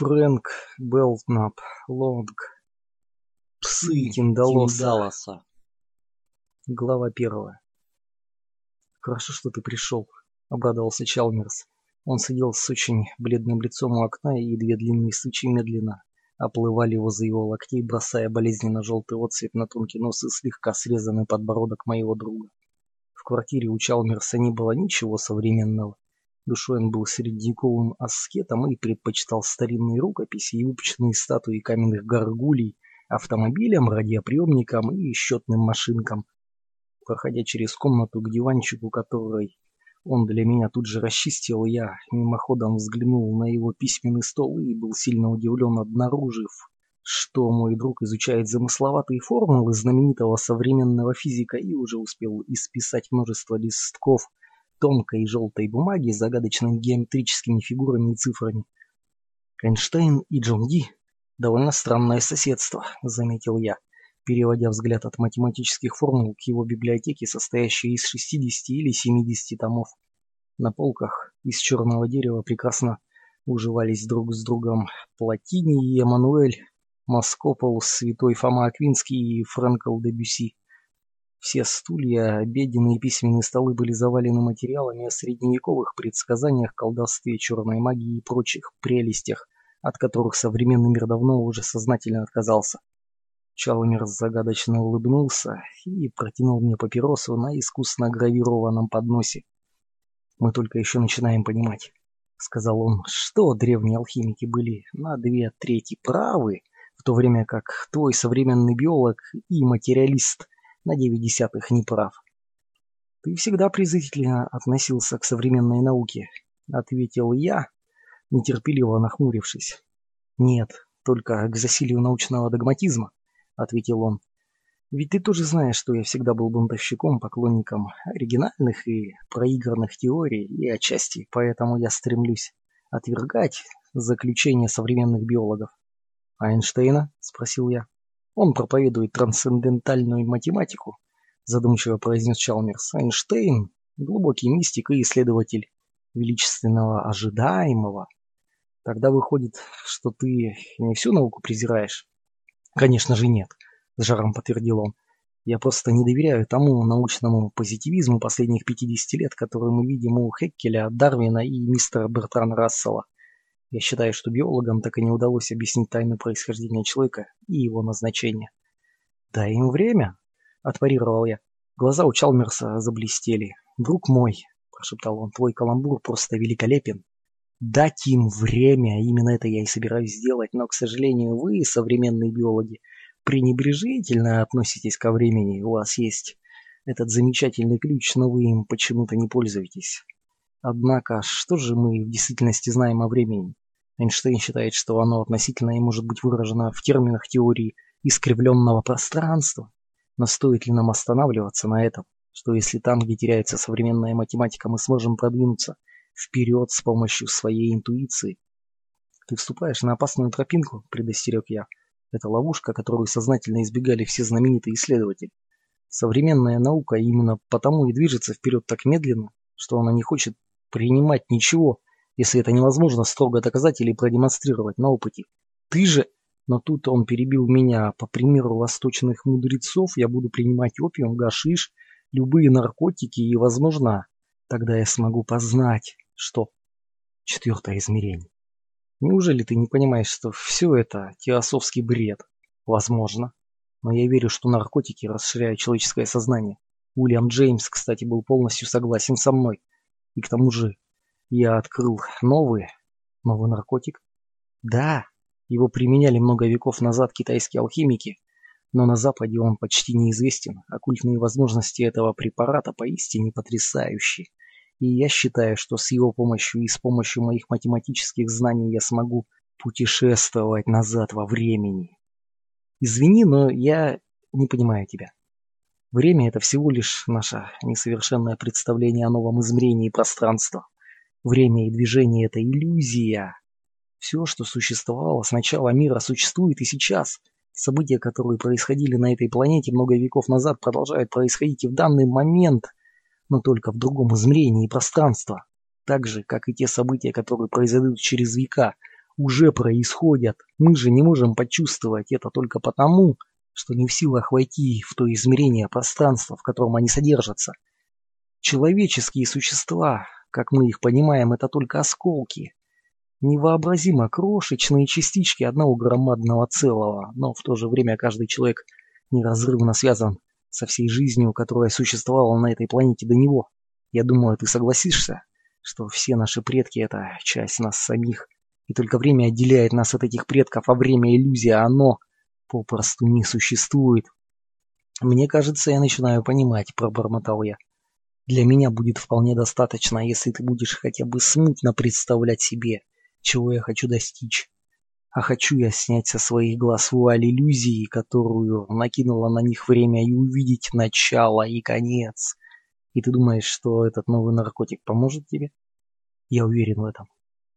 Фрэнк Белкнап, Лонг. Псы Тиндалоса. Тиндалоса. Глава первая. «Хорошо, что ты пришел», — обрадовался Чалмерс. Он сидел с очень бледным лицом у окна, и две длинные сучи медленно оплывали возле его локтей, бросая болезненно желтый отцвет на тонкий нос и слегка срезанный подбородок моего друга. В квартире у Чалмерса не было ничего современного. Душой он был средневековым аскетом и предпочитал старинные рукописи и выпущенные статуи каменных горгулей автомобилям, радиоприемникам и счетным машинкам. Проходя через комнату к диванчику, который он для меня тут же расчистил, я мимоходом взглянул на его письменный стол и был сильно удивлен, обнаружив, что мой друг изучает замысловатые формулы знаменитого современного физика и уже успел исписать множество листков тонкой желтой бумаги с загадочными геометрическими фигурами и цифрами. Эйнштейн и Джон Ди – довольно странное соседство, заметил я, переводя взгляд от математических формул к его библиотеке, состоящей из 60 или 70 томов. На полках из черного дерева прекрасно уживались друг с другом Платини и Эммануэль, Маскопол, Святой Фома Аквинский и Фрэнкл де Бюсси. Все стулья, обеденные и письменные столы были завалены материалами о средневековых предсказаниях, колдовстве, черной магии и прочих прелестях, от которых современный мир давно уже сознательно отказался. Чалмерс загадочно улыбнулся и протянул мне папиросу на искусно гравированном подносе. «Мы только еще начинаем понимать», — сказал он, — «что древние алхимики были на две трети правы, в то время как твой современный биолог и материалист — на девять десятых не прав. «Ты всегда презрительно относился к современной науке», — ответил я, нетерпеливо нахмурившись. «Нет, только к засилию научного догматизма», — ответил он. «Ведь ты тоже знаешь, что я всегда был бунтовщиком, поклонником оригинальных и проигранных теорий, и отчасти поэтому я стремлюсь отвергать заключения современных биологов». «Айнштейна?» — спросил я. Он проповедует трансцендентальную математику, задумчиво произнес Чалмерс. Эйнштейн – глубокий мистик и исследователь величественного ожидаемого. Тогда выходит, что ты не всю науку презираешь? Конечно же нет, с жаром подтвердил он. Я просто не доверяю тому научному позитивизму последних 50 лет, который мы видим у Хеккеля, Дарвина и мистера Бертрана Рассела. Я считаю, что биологам так и не удалось объяснить тайну происхождения человека и его назначения. «Дай им время», — отпарировал я. Глаза у Чалмерса заблестели. «Друг мой», — прошептал он, — «твой каламбур просто великолепен. Дать им время, именно это я и собираюсь сделать, но, к сожалению, вы, современные биологи, пренебрежительно относитесь ко времени. У вас есть этот замечательный ключ, но вы им почему-то не пользуетесь. Однако, что же мы в действительности знаем о времени? Эйнштейн считает, что оно относительно и может быть выражено в терминах теории искривленного пространства. Но стоит ли нам останавливаться на этом? Что если там, где теряется современная математика, мы сможем продвинуться вперед с помощью своей интуиции? Ты вступаешь на опасную тропинку, предостерег я. Это ловушка, которую сознательно избегали все знаменитые исследователи. Современная наука именно потому и движется вперед так медленно, что она не хочет принимать ничего, если это невозможно строго доказать или продемонстрировать на опыте. Ты же... Но тут он перебил меня. По примеру восточных мудрецов я буду принимать опиум, гашиш, любые наркотики и, возможно, тогда я смогу познать, что четвертое измерение. Неужели ты не понимаешь, что все это теософский бред? Возможно. Но я верю, что наркотики расширяют человеческое сознание. Уильям Джеймс, кстати, был полностью согласен со мной. И к тому же я открыл новый, новый наркотик. Да, его применяли много веков назад китайские алхимики, но на Западе он почти неизвестен. Оккультные возможности этого препарата поистине потрясающие. И я считаю, что с его помощью и с помощью моих математических знаний я смогу путешествовать назад во времени. Извини, но я не понимаю тебя. Время – это всего лишь наше несовершенное представление о новом измерении пространства. Время и движение – это иллюзия. Все, что существовало с начала мира, существует и сейчас. События, которые происходили на этой планете много веков назад, продолжают происходить и в данный момент, но только в другом измерении пространства. Так же, как и те события, которые произойдут через века, уже происходят. Мы же не можем почувствовать это только потому, что не в силах войти в то измерение пространства, в котором они содержатся. Человеческие существа, как мы их понимаем, это только осколки. Невообразимо крошечные частички одного громадного целого, но в то же время каждый человек неразрывно связан со всей жизнью, которая существовала на этой планете до него. Я думаю, ты согласишься, что все наши предки – это часть нас самих, и только время отделяет нас от этих предков, а время – иллюзия, а оно попросту не существует. Мне кажется, я начинаю понимать, пробормотал я. Для меня будет вполне достаточно, если ты будешь хотя бы смутно представлять себе, чего я хочу достичь. А хочу я снять со своих глаз вуаль иллюзии, которую накинула на них время, и увидеть начало и конец. И ты думаешь, что этот новый наркотик поможет тебе? Я уверен в этом.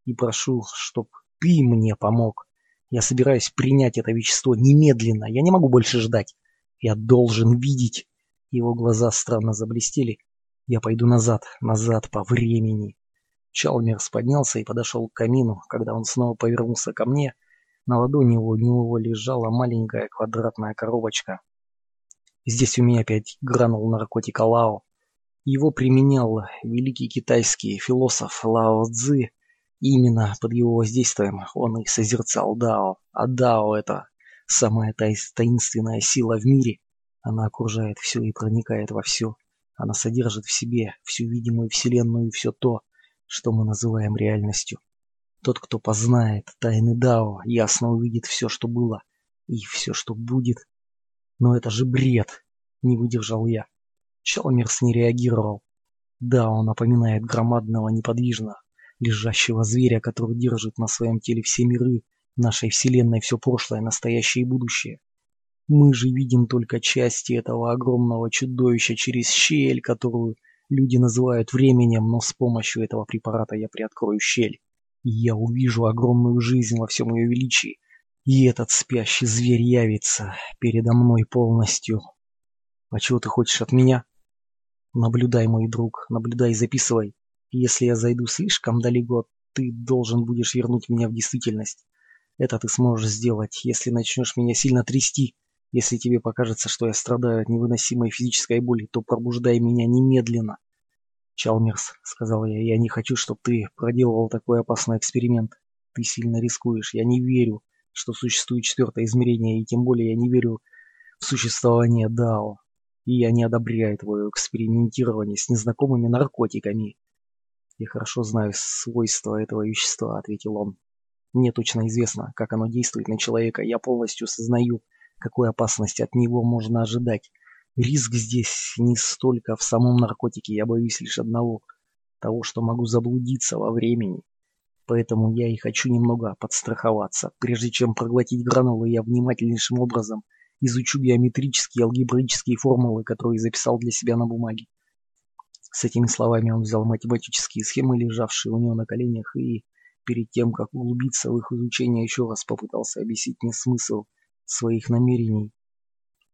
И прошу, чтоб ты мне помог. Я собираюсь принять это вещество немедленно. Я не могу больше ждать. Я должен видеть. Его глаза странно заблестели. Я пойду назад, назад по времени. Чалмерс поднялся и подошел к камину. Когда он снова повернулся ко мне, на ладони у него лежала маленькая квадратная коробочка. Здесь у меня опять гранул наркотик Алао. Его применял великий китайский философ Лао Цзы. именно под его воздействием он и созерцал Дао. А Дао – это самая таинственная сила в мире. Она окружает все и проникает во все. Она содержит в себе всю видимую вселенную и все то, что мы называем реальностью. Тот, кто познает тайны Дао, ясно увидит все, что было, и все, что будет. Но это же бред, не выдержал я. Чалмерс не реагировал. Да, он напоминает громадного неподвижно лежащего зверя, который держит на своем теле все миры, нашей вселенной все прошлое, настоящее и будущее. Мы же видим только части этого огромного чудовища через щель, которую люди называют временем, но с помощью этого препарата я приоткрою щель. И я увижу огромную жизнь во всем ее величии. И этот спящий зверь явится передо мной полностью. А чего ты хочешь от меня? Наблюдай, мой друг, наблюдай и записывай. Если я зайду слишком далеко, ты должен будешь вернуть меня в действительность. Это ты сможешь сделать, если начнешь меня сильно трясти. Если тебе покажется, что я страдаю от невыносимой физической боли, то пробуждай меня немедленно. Чалмерс, сказал я, я не хочу, чтобы ты проделывал такой опасный эксперимент. Ты сильно рискуешь. Я не верю, что существует четвертое измерение, и тем более я не верю в существование Дао и я не одобряю твое экспериментирование с незнакомыми наркотиками. Я хорошо знаю свойства этого вещества, ответил он. Мне точно известно, как оно действует на человека. Я полностью сознаю, какой опасности от него можно ожидать. Риск здесь не столько в самом наркотике, я боюсь лишь одного – того, что могу заблудиться во времени. Поэтому я и хочу немного подстраховаться. Прежде чем проглотить гранулы, я внимательнейшим образом изучу геометрические и алгебраические формулы, которые записал для себя на бумаге. С этими словами он взял математические схемы, лежавшие у него на коленях, и перед тем, как углубиться в их изучение, еще раз попытался объяснить мне смысл своих намерений.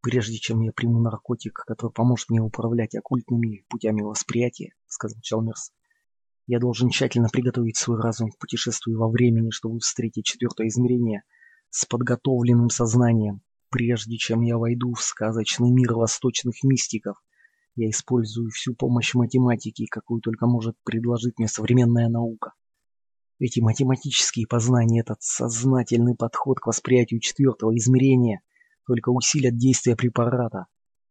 «Прежде чем я приму наркотик, который поможет мне управлять оккультными путями восприятия», — сказал Чалмерс, — «я должен тщательно приготовить свой разум к путешествию во времени, чтобы встретить четвертое измерение с подготовленным сознанием. Прежде чем я войду в сказочный мир восточных мистиков, я использую всю помощь математики, какую только может предложить мне современная наука. Эти математические познания, этот сознательный подход к восприятию четвертого измерения только усилят действие препарата.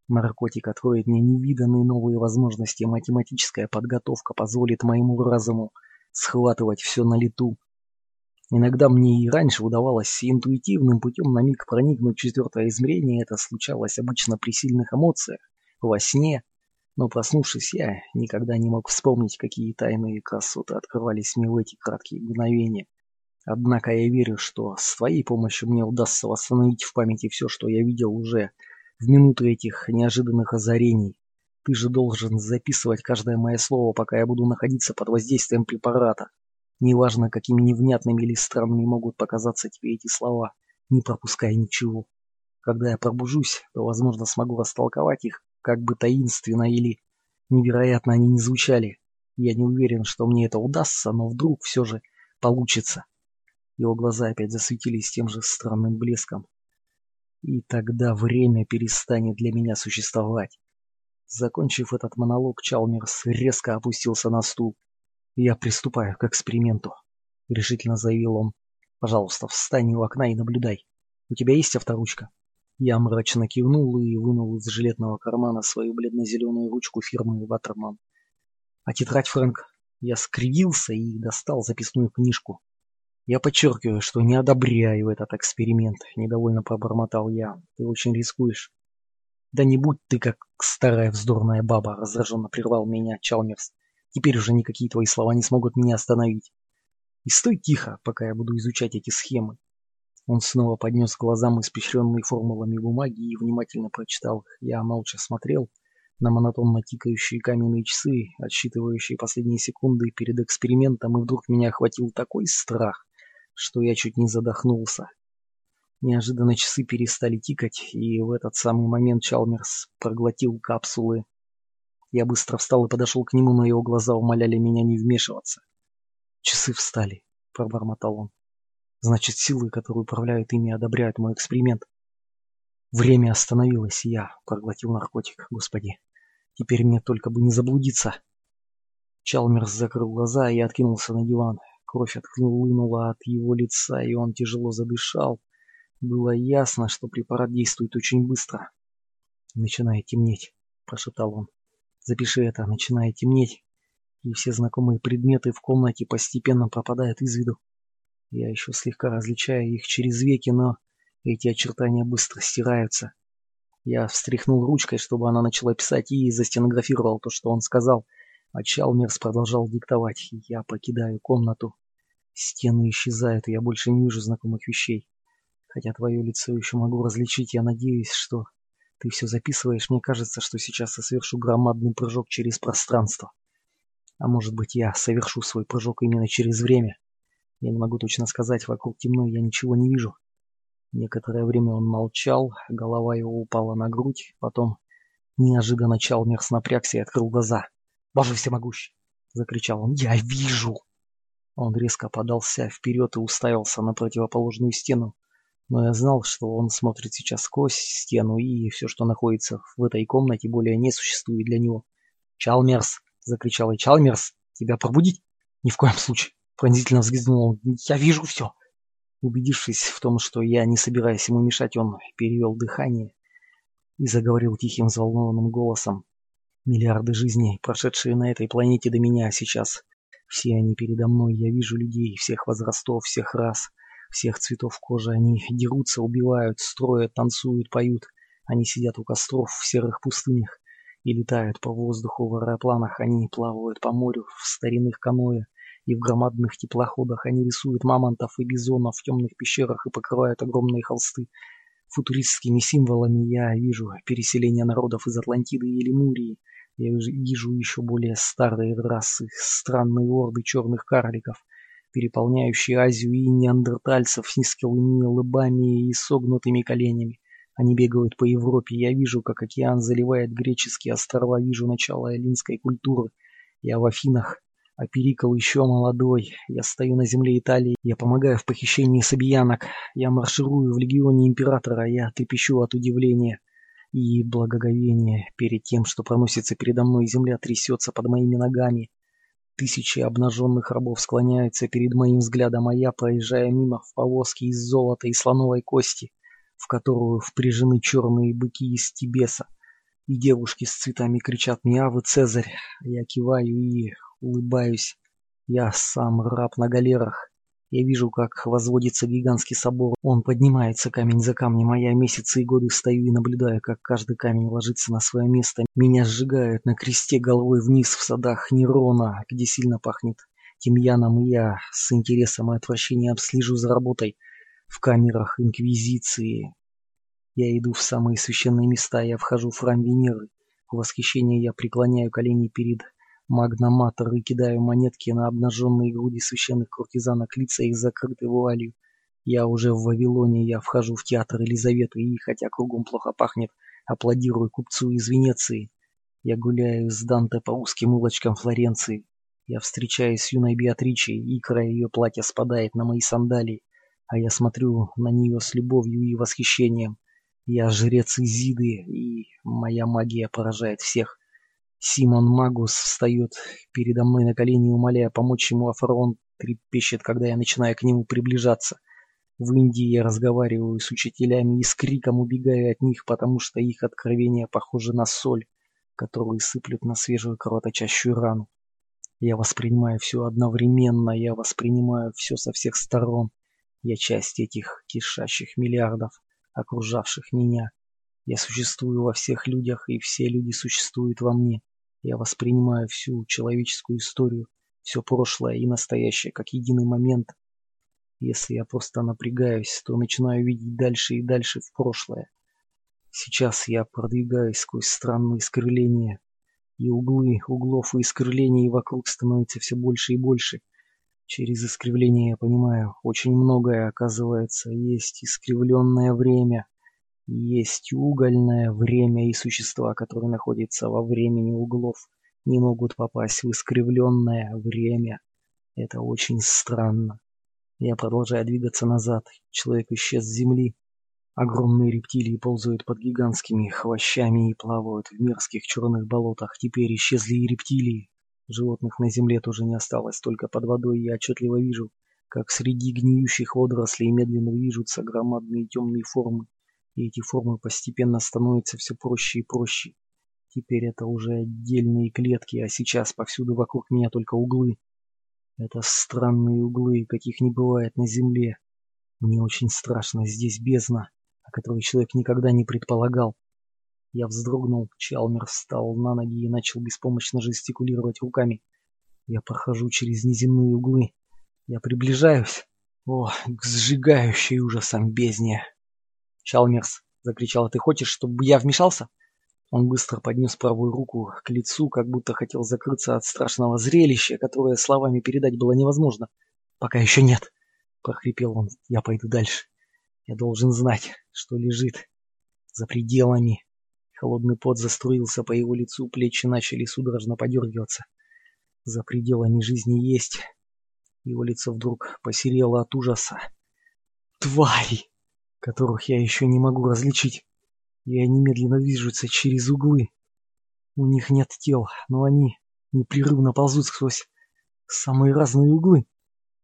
Наркотик откроет мне невиданные новые возможности, математическая подготовка позволит моему разуму схватывать все на лету, Иногда мне и раньше удавалось интуитивным путем на миг проникнуть в четвертое измерение, это случалось обычно при сильных эмоциях, во сне, но проснувшись, я никогда не мог вспомнить, какие тайные красоты открывались мне в эти краткие мгновения. Однако я верю, что с твоей помощью мне удастся восстановить в памяти все, что я видел уже в минуты этих неожиданных озарений. Ты же должен записывать каждое мое слово, пока я буду находиться под воздействием препарата. Неважно, какими невнятными или странными могут показаться тебе эти слова, не пропускай ничего. Когда я пробужусь, то, возможно, смогу растолковать их, как бы таинственно или невероятно они не звучали. Я не уверен, что мне это удастся, но вдруг все же получится. Его глаза опять засветились тем же странным блеском. И тогда время перестанет для меня существовать. Закончив этот монолог, Чалмерс резко опустился на стул. «Я приступаю к эксперименту», — решительно заявил он. «Пожалуйста, встань у окна и наблюдай. У тебя есть авторучка?» Я мрачно кивнул и вынул из жилетного кармана свою бледно-зеленую ручку фирмы «Ватерман». «А тетрадь, Фрэнк?» Я скривился и достал записную книжку. «Я подчеркиваю, что не одобряю этот эксперимент», — недовольно пробормотал я. «Ты очень рискуешь». «Да не будь ты как старая вздорная баба», — раздраженно прервал меня Чалмерс. «Теперь уже никакие твои слова не смогут меня остановить. И стой тихо, пока я буду изучать эти схемы». Он снова поднес глазам испещренные формулами бумаги и внимательно прочитал их. Я молча смотрел на монотонно тикающие каменные часы, отсчитывающие последние секунды перед экспериментом, и вдруг меня охватил такой страх, что я чуть не задохнулся. Неожиданно часы перестали тикать, и в этот самый момент Чалмерс проглотил капсулы. Я быстро встал и подошел к нему, но его глаза умоляли меня не вмешиваться. «Часы встали», — пробормотал он. «Значит, силы, которые управляют ими, одобряют мой эксперимент». Время остановилось, и я проглотил наркотик, господи. Теперь мне только бы не заблудиться. Чалмерс закрыл глаза и откинулся на диван. Кровь отхлынула от его лица, и он тяжело задышал. Было ясно, что препарат действует очень быстро. «Начинает темнеть», — прошептал он. «Запиши это, начинает темнеть, и все знакомые предметы в комнате постепенно пропадают из виду. Я еще слегка различаю их через веки, но эти очертания быстро стираются. Я встряхнул ручкой, чтобы она начала писать, и застенографировал то, что он сказал — а Чалмерс продолжал диктовать. Я покидаю комнату. Стены исчезают, и я больше не вижу знакомых вещей. Хотя твое лицо еще могу различить, я надеюсь, что ты все записываешь. Мне кажется, что сейчас я совершу громадный прыжок через пространство. А может быть, я совершу свой прыжок именно через время. Я не могу точно сказать, вокруг темно, я ничего не вижу. Некоторое время он молчал, голова его упала на грудь, потом неожиданно Чалмерс напрягся и открыл глаза. Боже всемогущий!» — закричал он. «Я вижу!» Он резко подался вперед и уставился на противоположную стену. Но я знал, что он смотрит сейчас сквозь стену, и все, что находится в этой комнате, более не существует для него. «Чалмерс!» — закричал я. «Чалмерс! Тебя пробудить?» «Ни в коем случае!» — пронзительно взглянул. «Я вижу все!» Убедившись в том, что я не собираюсь ему мешать, он перевел дыхание и заговорил тихим взволнованным голосом. Миллиарды жизней, прошедшие на этой планете до меня сейчас. Все они передо мной, я вижу людей, всех возрастов, всех рас, всех цветов кожи. Они дерутся, убивают, строят, танцуют, поют. Они сидят у костров в серых пустынях и летают по воздуху в аэропланах. Они плавают по морю в старинных каноэ и в громадных теплоходах. Они рисуют мамонтов и бизонов в темных пещерах и покрывают огромные холсты футуристскими символами. Я вижу переселение народов из Атлантиды и Лемурии, я вижу еще более старые расы, странные орды черных карликов, переполняющие Азию и неандертальцев с низкими лбами и согнутыми коленями. Они бегают по Европе. Я вижу, как океан заливает греческие острова, вижу начало эллинской культуры. Я в Афинах, а Перикл еще молодой. Я стою на земле Италии, я помогаю в похищении сабиянок. Я марширую в легионе императора, я трепещу от удивления и благоговение перед тем, что проносится передо мной, земля трясется под моими ногами. Тысячи обнаженных рабов склоняются перед моим взглядом, а я, проезжая мимо в повозке из золота и слоновой кости, в которую впряжены черные быки из Тибеса, и девушки с цветами кричат мне «А вы, Цезарь!» Я киваю и улыбаюсь. Я сам раб на галерах, я вижу, как возводится гигантский собор. Он поднимается камень за камнем, а я месяцы и годы стою и наблюдаю, как каждый камень ложится на свое место. Меня сжигают на кресте головой вниз в садах Нерона, где сильно пахнет тимьяном, и я с интересом и отвращением слежу за работой в камерах Инквизиции. Я иду в самые священные места, я вхожу в храм Венеры. В восхищении я преклоняю колени перед магноматор и кидаю монетки на обнаженные груди священных куртизанок, лица их закрыты вуалью. Я уже в Вавилоне, я вхожу в театр Елизаветы и, хотя кругом плохо пахнет, аплодирую купцу из Венеции. Я гуляю с Данте по узким улочкам Флоренции. Я встречаюсь с юной Беатричей, икра ее платья спадает на мои сандалии. а я смотрю на нее с любовью и восхищением. Я жрец Изиды, и моя магия поражает всех. Симон Магус встает передо мной на колени, умоляя помочь ему, а фараон трепещет, когда я начинаю к нему приближаться. В Индии я разговариваю с учителями и с криком убегаю от них, потому что их откровения похожи на соль, которую сыплют на свежую кровоточащую рану. Я воспринимаю все одновременно, я воспринимаю все со всех сторон. Я часть этих кишащих миллиардов, окружавших меня. Я существую во всех людях, и все люди существуют во мне. Я воспринимаю всю человеческую историю, все прошлое и настоящее, как единый момент. Если я просто напрягаюсь, то начинаю видеть дальше и дальше в прошлое. Сейчас я продвигаюсь сквозь странные искривления, и углы углов и искривлений вокруг становятся все больше и больше. Через искривление я понимаю, очень многое оказывается. Есть искривленное время, есть угольное время и существа, которые находятся во времени углов, не могут попасть в искривленное время. Это очень странно. Я продолжаю двигаться назад. Человек исчез с земли. Огромные рептилии ползают под гигантскими хвощами и плавают в мерзких черных болотах. Теперь исчезли и рептилии. Животных на земле тоже не осталось, только под водой я отчетливо вижу, как среди гниющих водорослей медленно движутся громадные темные формы, и эти формы постепенно становятся все проще и проще. Теперь это уже отдельные клетки, а сейчас повсюду вокруг меня только углы. Это странные углы, каких не бывает на земле. Мне очень страшно, здесь бездна, о которой человек никогда не предполагал. Я вздрогнул, Чалмер встал на ноги и начал беспомощно жестикулировать руками. Я прохожу через неземные углы. Я приближаюсь. О, к сжигающей ужасом бездне. «Чалмерс!» — закричал. «Ты хочешь, чтобы я вмешался?» Он быстро поднес правую руку к лицу, как будто хотел закрыться от страшного зрелища, которое словами передать было невозможно. «Пока еще нет!» — прохрипел он. «Я пойду дальше. Я должен знать, что лежит за пределами Холодный пот заструился по его лицу, плечи начали судорожно подергиваться. За пределами жизни есть. Его лицо вдруг посерело от ужаса. Твари, которых я еще не могу различить. И они медленно движутся через углы. У них нет тел, но они непрерывно ползут сквозь самые разные углы.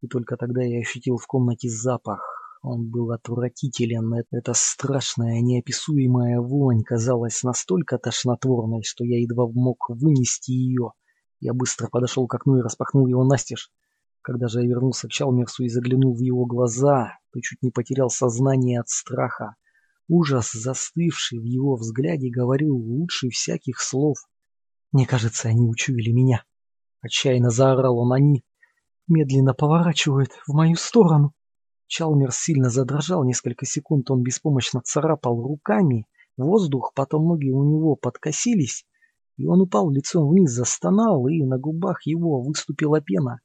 И только тогда я ощутил в комнате запах, он был отвратителен. Эта страшная, неописуемая вонь казалась настолько тошнотворной, что я едва мог вынести ее. Я быстро подошел к окну и распахнул его настежь. Когда же я вернулся к Чалмерсу и заглянул в его глаза, то чуть не потерял сознание от страха. Ужас, застывший в его взгляде, говорил лучше всяких слов. Мне кажется, они учуяли меня. Отчаянно заорал он, они медленно поворачивают в мою сторону. Чалмерс сильно задрожал несколько секунд, он беспомощно царапал руками воздух, потом ноги у него подкосились, и он упал лицом вниз, застонал, и на губах его выступила пена.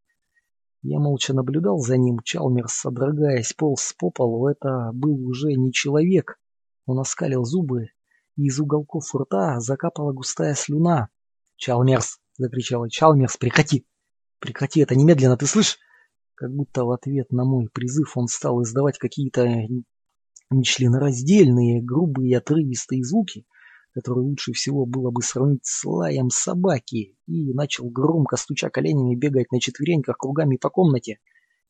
Я молча наблюдал за ним, Чалмерс, содрогаясь, полз по полу, это был уже не человек. Он оскалил зубы, и из уголков рта закапала густая слюна. «Чалмерс!» — закричал «Чалмерс, прекрати! Прекрати это немедленно, ты слышишь?» Как будто в ответ на мой призыв он стал издавать какие-то нечленораздельные, грубые, отрывистые звуки, которые лучше всего было бы сравнить с лаем собаки, и начал громко, стуча коленями, бегать на четвереньках кругами по комнате.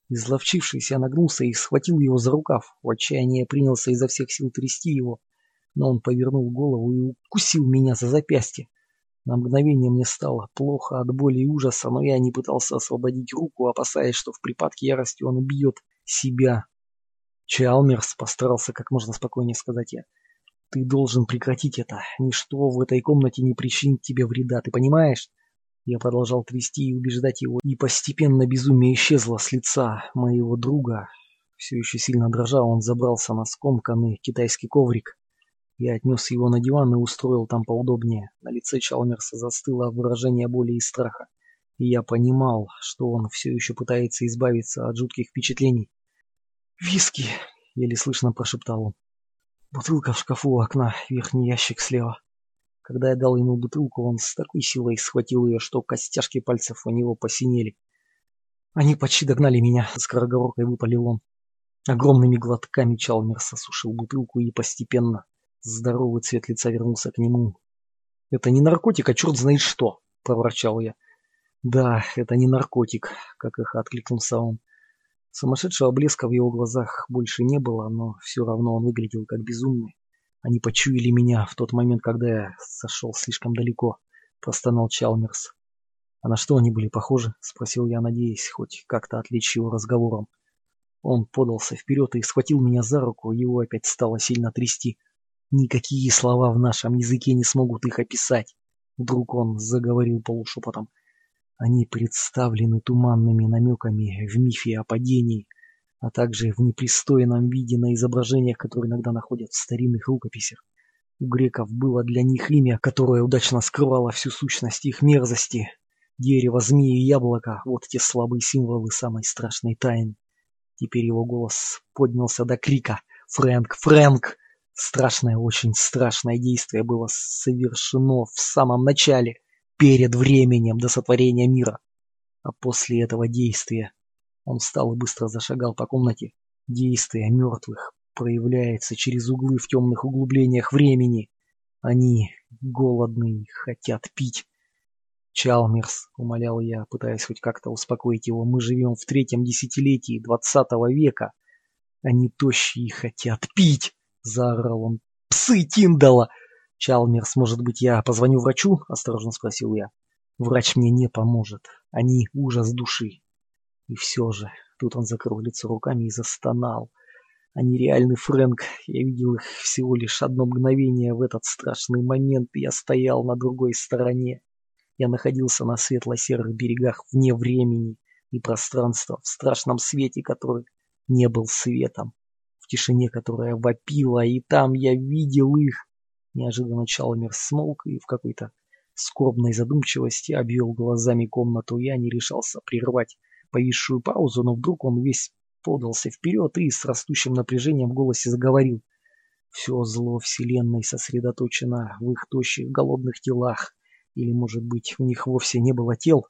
Изловчившись, я нагнулся и схватил его за рукав. В отчаянии принялся изо всех сил трясти его, но он повернул голову и укусил меня за запястье. На мгновение мне стало плохо от боли и ужаса, но я не пытался освободить руку, опасаясь, что в припадке ярости он убьет себя. Чалмерс постарался как можно спокойнее сказать я. Ты должен прекратить это. Ничто в этой комнате не причинит тебе вреда, ты понимаешь? Я продолжал трясти и убеждать его, и постепенно безумие исчезло с лица моего друга. Все еще сильно дрожа, он забрался на скомканный китайский коврик. Я отнес его на диван и устроил там поудобнее. На лице Чалмерса застыло выражение боли и страха. И я понимал, что он все еще пытается избавиться от жутких впечатлений. «Виски!» — еле слышно прошептал он. «Бутылка в шкафу у окна, верхний ящик слева». Когда я дал ему бутылку, он с такой силой схватил ее, что костяшки пальцев у него посинели. «Они почти догнали меня», — скороговоркой выпалил он. Огромными глотками Чалмерс осушил бутылку и постепенно здоровый цвет лица вернулся к нему. «Это не наркотик, а черт знает что!» – проворчал я. «Да, это не наркотик», – как их откликнулся он. Сумасшедшего блеска в его глазах больше не было, но все равно он выглядел как безумный. Они почуяли меня в тот момент, когда я сошел слишком далеко, простонал Чалмерс. А на что они были похожи? Спросил я, надеясь хоть как-то отвлечь его разговором. Он подался вперед и схватил меня за руку, его опять стало сильно трясти. Никакие слова в нашем языке не смогут их описать. Вдруг он заговорил полушепотом. Они представлены туманными намеками в мифе о падении, а также в непристойном виде на изображениях, которые иногда находят в старинных рукописях. У греков было для них имя, которое удачно скрывало всю сущность их мерзости. Дерево, змеи и яблоко – вот те слабые символы самой страшной тайны. Теперь его голос поднялся до крика «Фрэнк! Фрэнк!» Страшное, очень страшное действие было совершено в самом начале, перед временем до сотворения мира. А после этого действия он встал и быстро зашагал по комнате. Действие мертвых проявляется через углы в темных углублениях времени. Они голодные, хотят пить. «Чалмерс», — умолял я, пытаясь хоть как-то успокоить его, — «мы живем в третьем десятилетии двадцатого века. Они тощие хотят пить!» — заорал он. «Псы Тиндала!» «Чалмерс, может быть, я позвоню врачу?» — осторожно спросил я. «Врач мне не поможет. Они ужас души». И все же, тут он закрыл лицо руками и застонал. Они реальный Фрэнк. Я видел их всего лишь одно мгновение в этот страшный момент, я стоял на другой стороне. Я находился на светло-серых берегах вне времени и пространства, в страшном свете, который не был светом, в тишине, которая вопила, и там я видел их. Неожиданно Чалмер смолк и в какой-то скорбной задумчивости обвел глазами комнату. Я не решался прервать повисшую паузу, но вдруг он весь подался вперед и с растущим напряжением в голосе заговорил. Все зло Вселенной сосредоточено в их тощих голодных телах. Или, может быть, у них вовсе не было тел?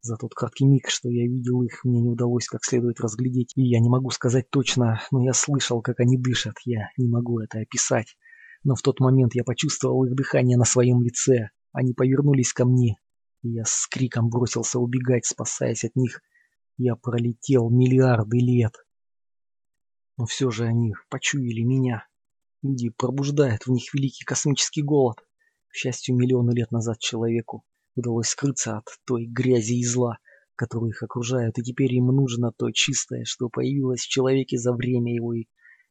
За тот краткий миг, что я видел их, мне не удалось как следует разглядеть, и я не могу сказать точно, но я слышал, как они дышат, я не могу это описать. Но в тот момент я почувствовал их дыхание на своем лице. Они повернулись ко мне, и я с криком бросился убегать, спасаясь от них. Я пролетел миллиарды лет. Но все же они почуяли меня. Люди пробуждают в них великий космический голод. К счастью, миллионы лет назад человеку удалось скрыться от той грязи и зла, которые их окружают, и теперь им нужно то чистое, что появилось в человеке за время его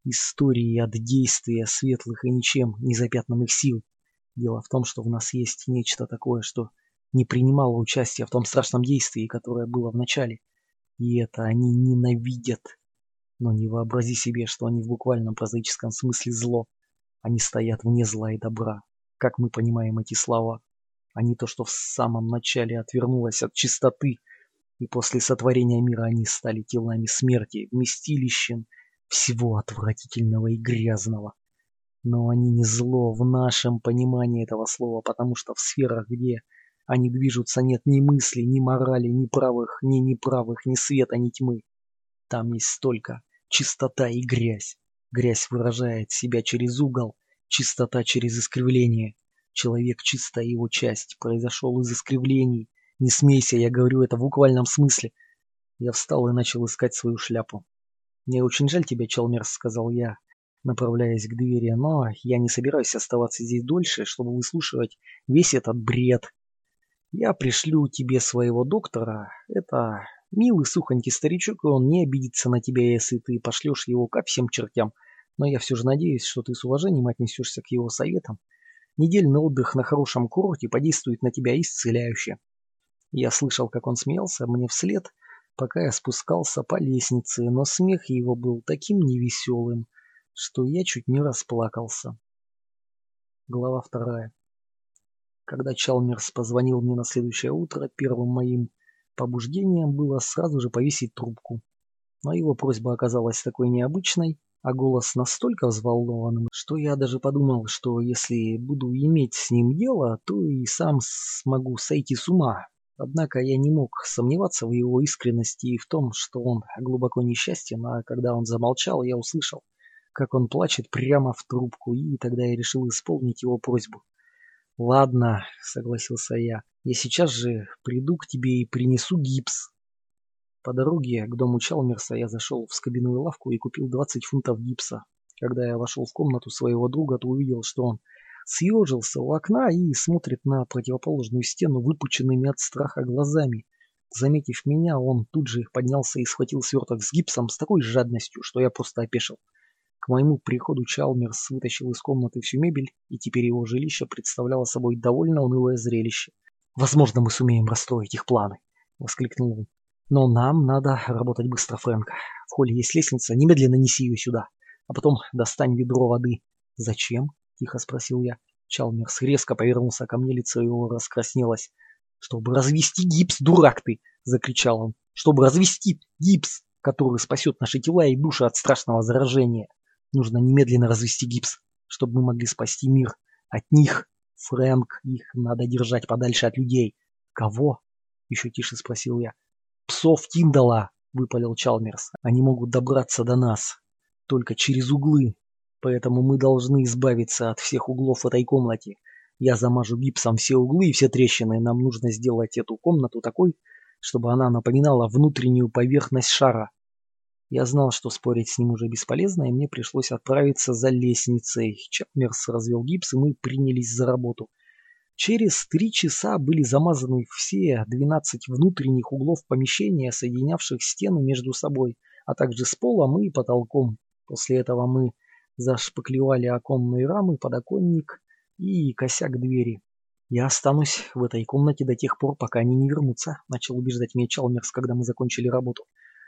истории от действия светлых и ничем не запятнанных сил. Дело в том, что в нас есть нечто такое, что не принимало участия в том страшном действии, которое было в начале. И это они ненавидят. Но не вообрази себе, что они в буквальном прозаическом смысле зло. Они стоят вне зла и добра как мы понимаем эти слова, не то, что в самом начале отвернулось от чистоты, и после сотворения мира они стали телами смерти, вместилищем всего отвратительного и грязного. Но они не зло в нашем понимании этого слова, потому что в сферах, где они движутся, нет ни мысли, ни морали, ни правых, ни неправых, ни света, ни тьмы. Там есть столько чистота и грязь. Грязь выражает себя через угол, Чистота через искривление. Человек – чистая его часть, произошел из искривлений. Не смейся, я говорю это в буквальном смысле. Я встал и начал искать свою шляпу. «Мне очень жаль тебя, Челмерс», — сказал я, направляясь к двери, «но я не собираюсь оставаться здесь дольше, чтобы выслушивать весь этот бред. Я пришлю тебе своего доктора. Это милый сухонький старичок, и он не обидится на тебя, если ты пошлешь его ко всем чертям но я все же надеюсь, что ты с уважением отнесешься к его советам. Недельный отдых на хорошем курорте подействует на тебя исцеляюще. Я слышал, как он смеялся мне вслед, пока я спускался по лестнице, но смех его был таким невеселым, что я чуть не расплакался. Глава вторая. Когда Чалмерс позвонил мне на следующее утро, первым моим побуждением было сразу же повесить трубку. Но его просьба оказалась такой необычной, а голос настолько взволнованным, что я даже подумал, что если буду иметь с ним дело, то и сам смогу сойти с ума Однако я не мог сомневаться в его искренности и в том, что он глубоко несчастен, а когда он замолчал, я услышал, как он плачет прямо в трубку, и тогда я решил исполнить его просьбу. «Ладно», — согласился я, — «я сейчас же приду к тебе и принесу гипс». По дороге к дому Чалмерса я зашел в скобяную лавку и купил 20 фунтов гипса. Когда я вошел в комнату своего друга, то увидел, что он съежился у окна и смотрит на противоположную стену выпученными от страха глазами. Заметив меня, он тут же поднялся и схватил сверток с гипсом с такой жадностью, что я просто опешил. К моему приходу Чалмерс вытащил из комнаты всю мебель, и теперь его жилище представляло собой довольно унылое зрелище. «Возможно, мы сумеем расстроить их планы», — воскликнул он. «Но нам надо работать быстро, Фрэнк. В холле есть лестница, немедленно неси ее сюда, а потом достань ведро воды». «Зачем?» Тихо спросил я. Чалмерс резко повернулся ко мне, лицо его раскраснелось. «Чтобы развести гипс, дурак ты!» — закричал он. «Чтобы развести гипс, который спасет наши тела и души от страшного заражения. Нужно немедленно развести гипс, чтобы мы могли спасти мир. От них, Фрэнк, их надо держать подальше от людей». «Кого?» — еще тише спросил я. «Псов Тиндала!» — выпалил Чалмерс. «Они могут добраться до нас. Только через углы, Поэтому мы должны избавиться от всех углов в этой комнате. Я замажу гипсом все углы и все трещины. Нам нужно сделать эту комнату такой, чтобы она напоминала внутреннюю поверхность шара. Я знал, что спорить с ним уже бесполезно, и мне пришлось отправиться за лестницей. Чапмерс развел гипс, и мы принялись за работу. Через три часа были замазаны все 12 внутренних углов помещения, соединявших стены между собой, а также с полом и потолком. После этого мы зашпаклевали оконные рамы, подоконник и косяк двери. «Я останусь в этой комнате до тех пор, пока они не вернутся», — начал убеждать меня Чалмерс, когда мы закончили работу.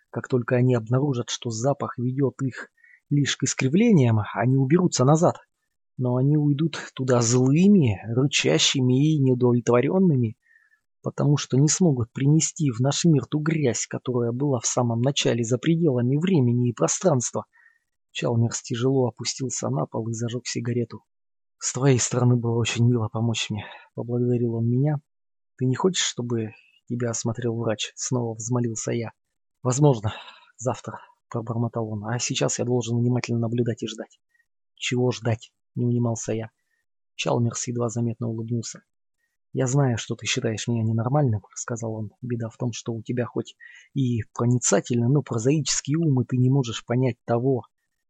«Как только они обнаружат, что запах ведет их лишь к искривлениям, они уберутся назад. Но они уйдут туда злыми, рычащими и неудовлетворенными, потому что не смогут принести в наш мир ту грязь, которая была в самом начале за пределами времени и пространства». Чалмерс тяжело опустился на пол и зажег сигарету. «С твоей стороны было очень мило помочь мне», — поблагодарил он меня. «Ты не хочешь, чтобы тебя осмотрел врач?» — снова взмолился я. «Возможно, завтра», — пробормотал он. «А сейчас я должен внимательно наблюдать и ждать». «Чего ждать?» — не унимался я. Чалмерс едва заметно улыбнулся. «Я знаю, что ты считаешь меня ненормальным», — сказал он. «Беда в том, что у тебя хоть и проницательный, но прозаический ум, и ты не можешь понять того,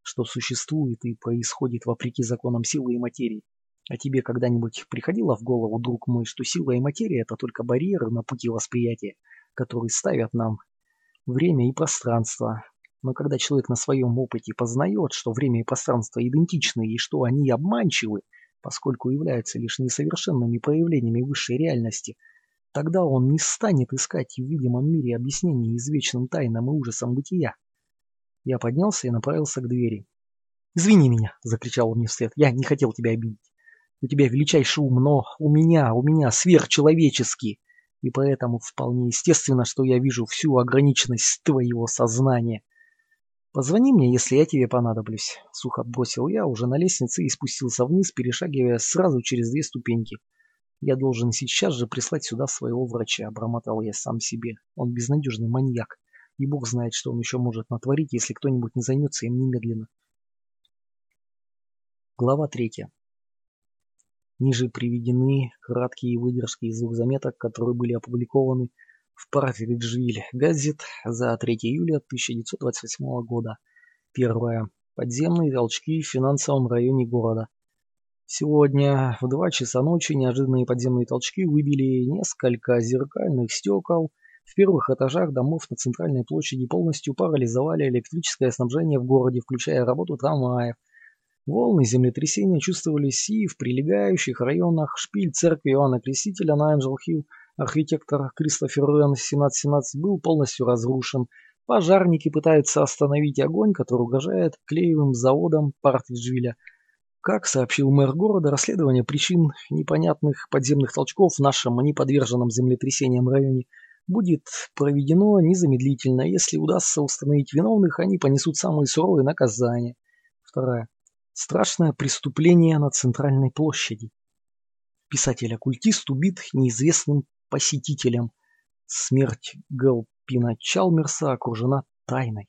что существует и происходит вопреки законам силы и материи. А тебе когда-нибудь приходило в голову, друг мой, что сила и материя – это только барьеры на пути восприятия, которые ставят нам время и пространство. Но когда человек на своем опыте познает, что время и пространство идентичны и что они обманчивы, поскольку являются лишь несовершенными проявлениями высшей реальности, тогда он не станет искать в видимом мире объяснений извечным тайнам и ужасам бытия. Я поднялся и направился к двери. «Извини меня!» – закричал он мне вслед. «Я не хотел тебя обидеть. У тебя величайший ум, но у меня, у меня сверхчеловеческий. И поэтому вполне естественно, что я вижу всю ограниченность твоего сознания. Позвони мне, если я тебе понадоблюсь». Сухо бросил я уже на лестнице и спустился вниз, перешагивая сразу через две ступеньки. «Я должен сейчас же прислать сюда своего врача», – обрамотал я сам себе. «Он безнадежный маньяк и бог знает, что он еще может натворить, если кто-нибудь не займется им немедленно. Глава третья. Ниже приведены краткие выдержки из двух заметок, которые были опубликованы в Парфириджвиль газет за 3 июля 1928 года. Первое. Подземные толчки в финансовом районе города. Сегодня в 2 часа ночи неожиданные подземные толчки выбили несколько зеркальных стекол в первых этажах домов на центральной площади полностью парализовали электрическое снабжение в городе, включая работу трамваев. Волны землетрясения чувствовались и в прилегающих районах. Шпиль церкви Иоанна Крестителя на Энджел-Хилл, архитектор Кристофер Рен 1717, был полностью разрушен. Пожарники пытаются остановить огонь, который угрожает клеевым заводам Партриджвилля. Как сообщил мэр города, расследование причин непонятных подземных толчков в нашем неподверженном землетрясениям районе – будет проведено незамедлительно. Если удастся установить виновных, они понесут самые суровые наказания. Второе. Страшное преступление на центральной площади. Писатель-оккультист убит неизвестным посетителем. Смерть Гэлпина Чалмерса окружена тайной.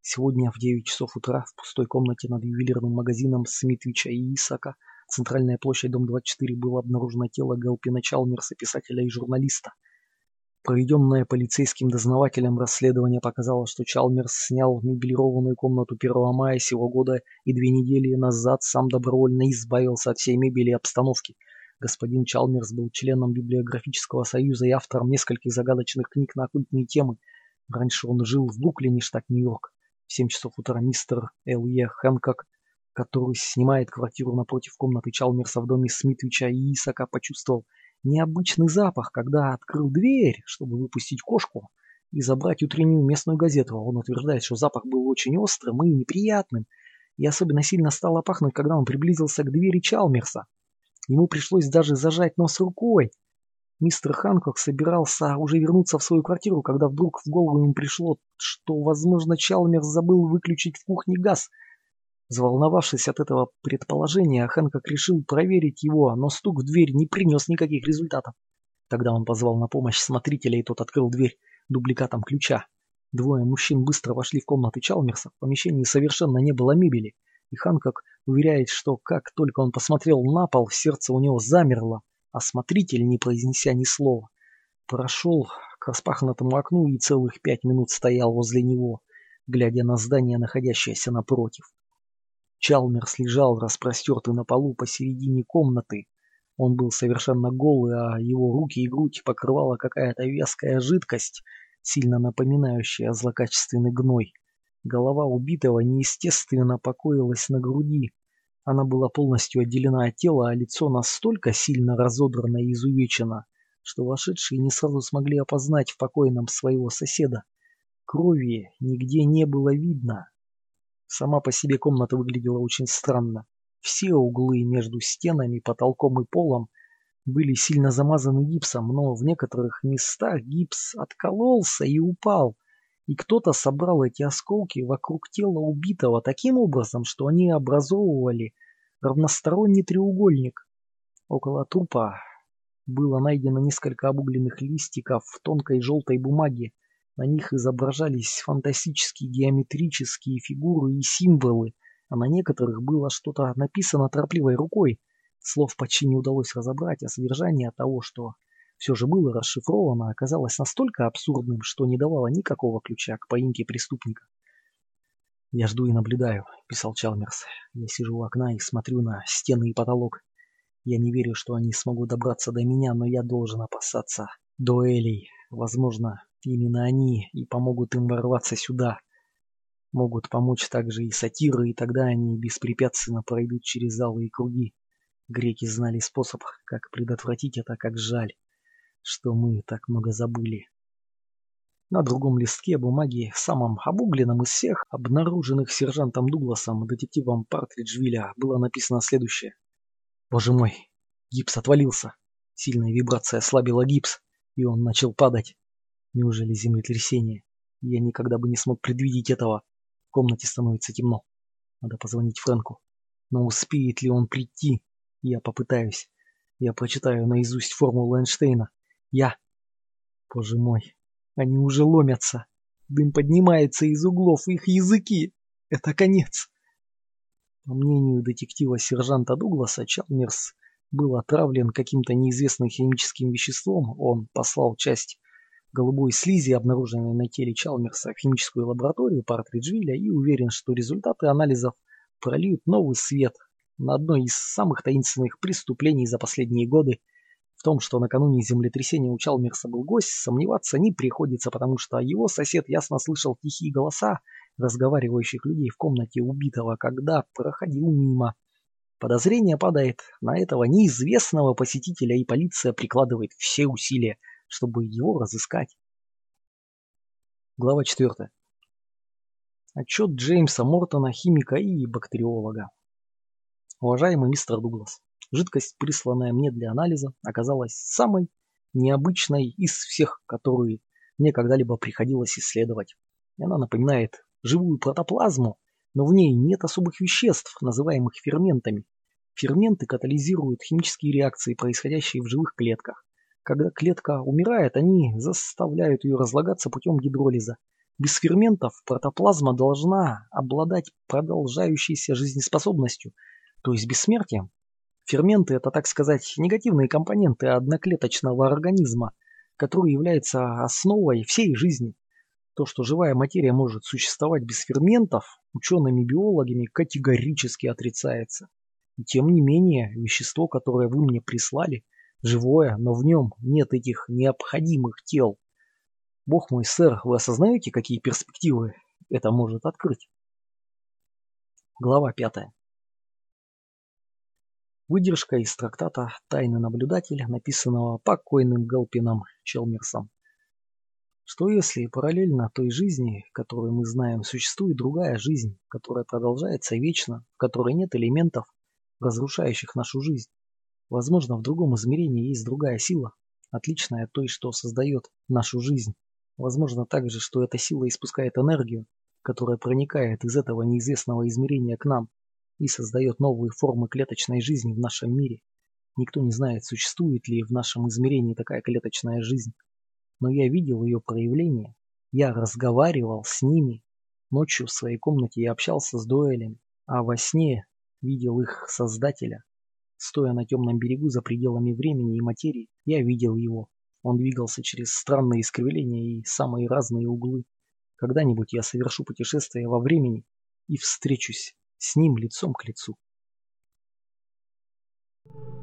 Сегодня в 9 часов утра в пустой комнате над ювелирным магазином Смитвича и Исака, центральная площадь, дом 24, было обнаружено тело Гэлпина Чалмерса, писателя и журналиста. Проведенное полицейским дознавателем расследование показало, что Чалмерс снял мебелированную комнату 1 мая сего года и две недели назад сам добровольно избавился от всей мебели и обстановки. Господин Чалмерс был членом библиографического союза и автором нескольких загадочных книг на оккультные темы. Раньше он жил в Бруклине, штат Нью-Йорк. В 7 часов утра мистер Л.Е. Хэнкок, который снимает квартиру напротив комнаты Чалмерса в доме Смитвича и Исака, почувствовал необычный запах, когда открыл дверь, чтобы выпустить кошку и забрать утреннюю местную газету. Он утверждает, что запах был очень острым и неприятным, и особенно сильно стало пахнуть, когда он приблизился к двери Чалмерса. Ему пришлось даже зажать нос рукой, Мистер Ханкок собирался уже вернуться в свою квартиру, когда вдруг в голову ему пришло, что, возможно, Чалмерс забыл выключить в кухне газ. Заволновавшись от этого предположения, Хэнкок решил проверить его, но стук в дверь не принес никаких результатов. Тогда он позвал на помощь смотрителя, и тот открыл дверь дубликатом ключа. Двое мужчин быстро вошли в комнаты Чалмерса. В помещении совершенно не было мебели. И Ханкок уверяет, что как только он посмотрел на пол, сердце у него замерло. Осмотритель, не произнеся ни слова, прошел к распахнутому окну и целых пять минут стоял возле него, глядя на здание, находящееся напротив. Чалмерс лежал распростертый на полу посередине комнаты. Он был совершенно голый, а его руки и грудь покрывала какая-то вязкая жидкость, сильно напоминающая злокачественный гной. Голова убитого неестественно покоилась на груди, она была полностью отделена от тела, а лицо настолько сильно разодрано и изувечено, что вошедшие не сразу смогли опознать в покойном своего соседа. Крови нигде не было видно. Сама по себе комната выглядела очень странно. Все углы между стенами, потолком и полом были сильно замазаны гипсом, но в некоторых местах гипс откололся и упал, и кто-то собрал эти осколки вокруг тела убитого таким образом, что они образовывали равносторонний треугольник. Около трупа было найдено несколько обугленных листиков в тонкой желтой бумаге. На них изображались фантастические геометрические фигуры и символы, а на некоторых было что-то написано торопливой рукой. Слов почти не удалось разобрать, а содержание того, что все же было расшифровано, оказалось настолько абсурдным, что не давало никакого ключа к поимке преступника. «Я жду и наблюдаю», — писал Чалмерс. «Я сижу у окна и смотрю на стены и потолок. Я не верю, что они смогут добраться до меня, но я должен опасаться дуэлей. Возможно, именно они и помогут им ворваться сюда. Могут помочь также и сатиры, и тогда они беспрепятственно пройдут через залы и круги. Греки знали способ, как предотвратить это, как жаль что мы так много забыли. На другом листке бумаги, самом обугленном из всех, обнаруженных сержантом Дугласом, детективом Партриджвилля, было написано следующее. «Боже мой, гипс отвалился. Сильная вибрация ослабила гипс, и он начал падать. Неужели землетрясение? Я никогда бы не смог предвидеть этого. В комнате становится темно. Надо позвонить Фрэнку. Но успеет ли он прийти? Я попытаюсь. Я прочитаю наизусть формулу Эйнштейна. Я... Боже мой, они уже ломятся. Дым поднимается из углов их языки. Это конец. По мнению детектива-сержанта Дугласа, Чалмерс был отравлен каким-то неизвестным химическим веществом. Он послал часть голубой слизи, обнаруженной на теле Чалмерса, в химическую лабораторию Партриджвилля и уверен, что результаты анализов прольют новый свет на одно из самых таинственных преступлений за последние годы в том, что накануне землетрясения у Чалмерса был гость, сомневаться не приходится, потому что его сосед ясно слышал тихие голоса разговаривающих людей в комнате убитого, когда проходил мимо. Подозрение падает на этого неизвестного посетителя, и полиция прикладывает все усилия, чтобы его разыскать. Глава 4. Отчет Джеймса Мортона, химика и бактериолога. Уважаемый мистер Дуглас, Жидкость, присланная мне для анализа, оказалась самой необычной из всех, которые мне когда-либо приходилось исследовать. Она напоминает живую протоплазму, но в ней нет особых веществ, называемых ферментами. Ферменты катализируют химические реакции, происходящие в живых клетках. Когда клетка умирает, они заставляют ее разлагаться путем гидролиза. Без ферментов протоплазма должна обладать продолжающейся жизнеспособностью, то есть бессмертием. Ферменты – это, так сказать, негативные компоненты одноклеточного организма, который является основой всей жизни. То, что живая материя может существовать без ферментов, учеными-биологами категорически отрицается. И тем не менее, вещество, которое вы мне прислали, живое, но в нем нет этих необходимых тел. Бог мой, сэр, вы осознаете, какие перспективы это может открыть? Глава пятая. Выдержка из трактата «Тайный наблюдатель», написанного покойным Галпином Челмерсом. Что если параллельно той жизни, которую мы знаем, существует другая жизнь, которая продолжается вечно, в которой нет элементов, разрушающих нашу жизнь? Возможно, в другом измерении есть другая сила, отличная от той, что создает нашу жизнь. Возможно также, что эта сила испускает энергию, которая проникает из этого неизвестного измерения к нам и создает новые формы клеточной жизни в нашем мире. Никто не знает, существует ли в нашем измерении такая клеточная жизнь. Но я видел ее проявление. Я разговаривал с ними. Ночью в своей комнате я общался с дуэлями, а во сне видел их создателя. Стоя на темном берегу за пределами времени и материи, я видел его. Он двигался через странные искривления и самые разные углы. Когда-нибудь я совершу путешествие во времени и встречусь с ним лицом к лицу. Thank you.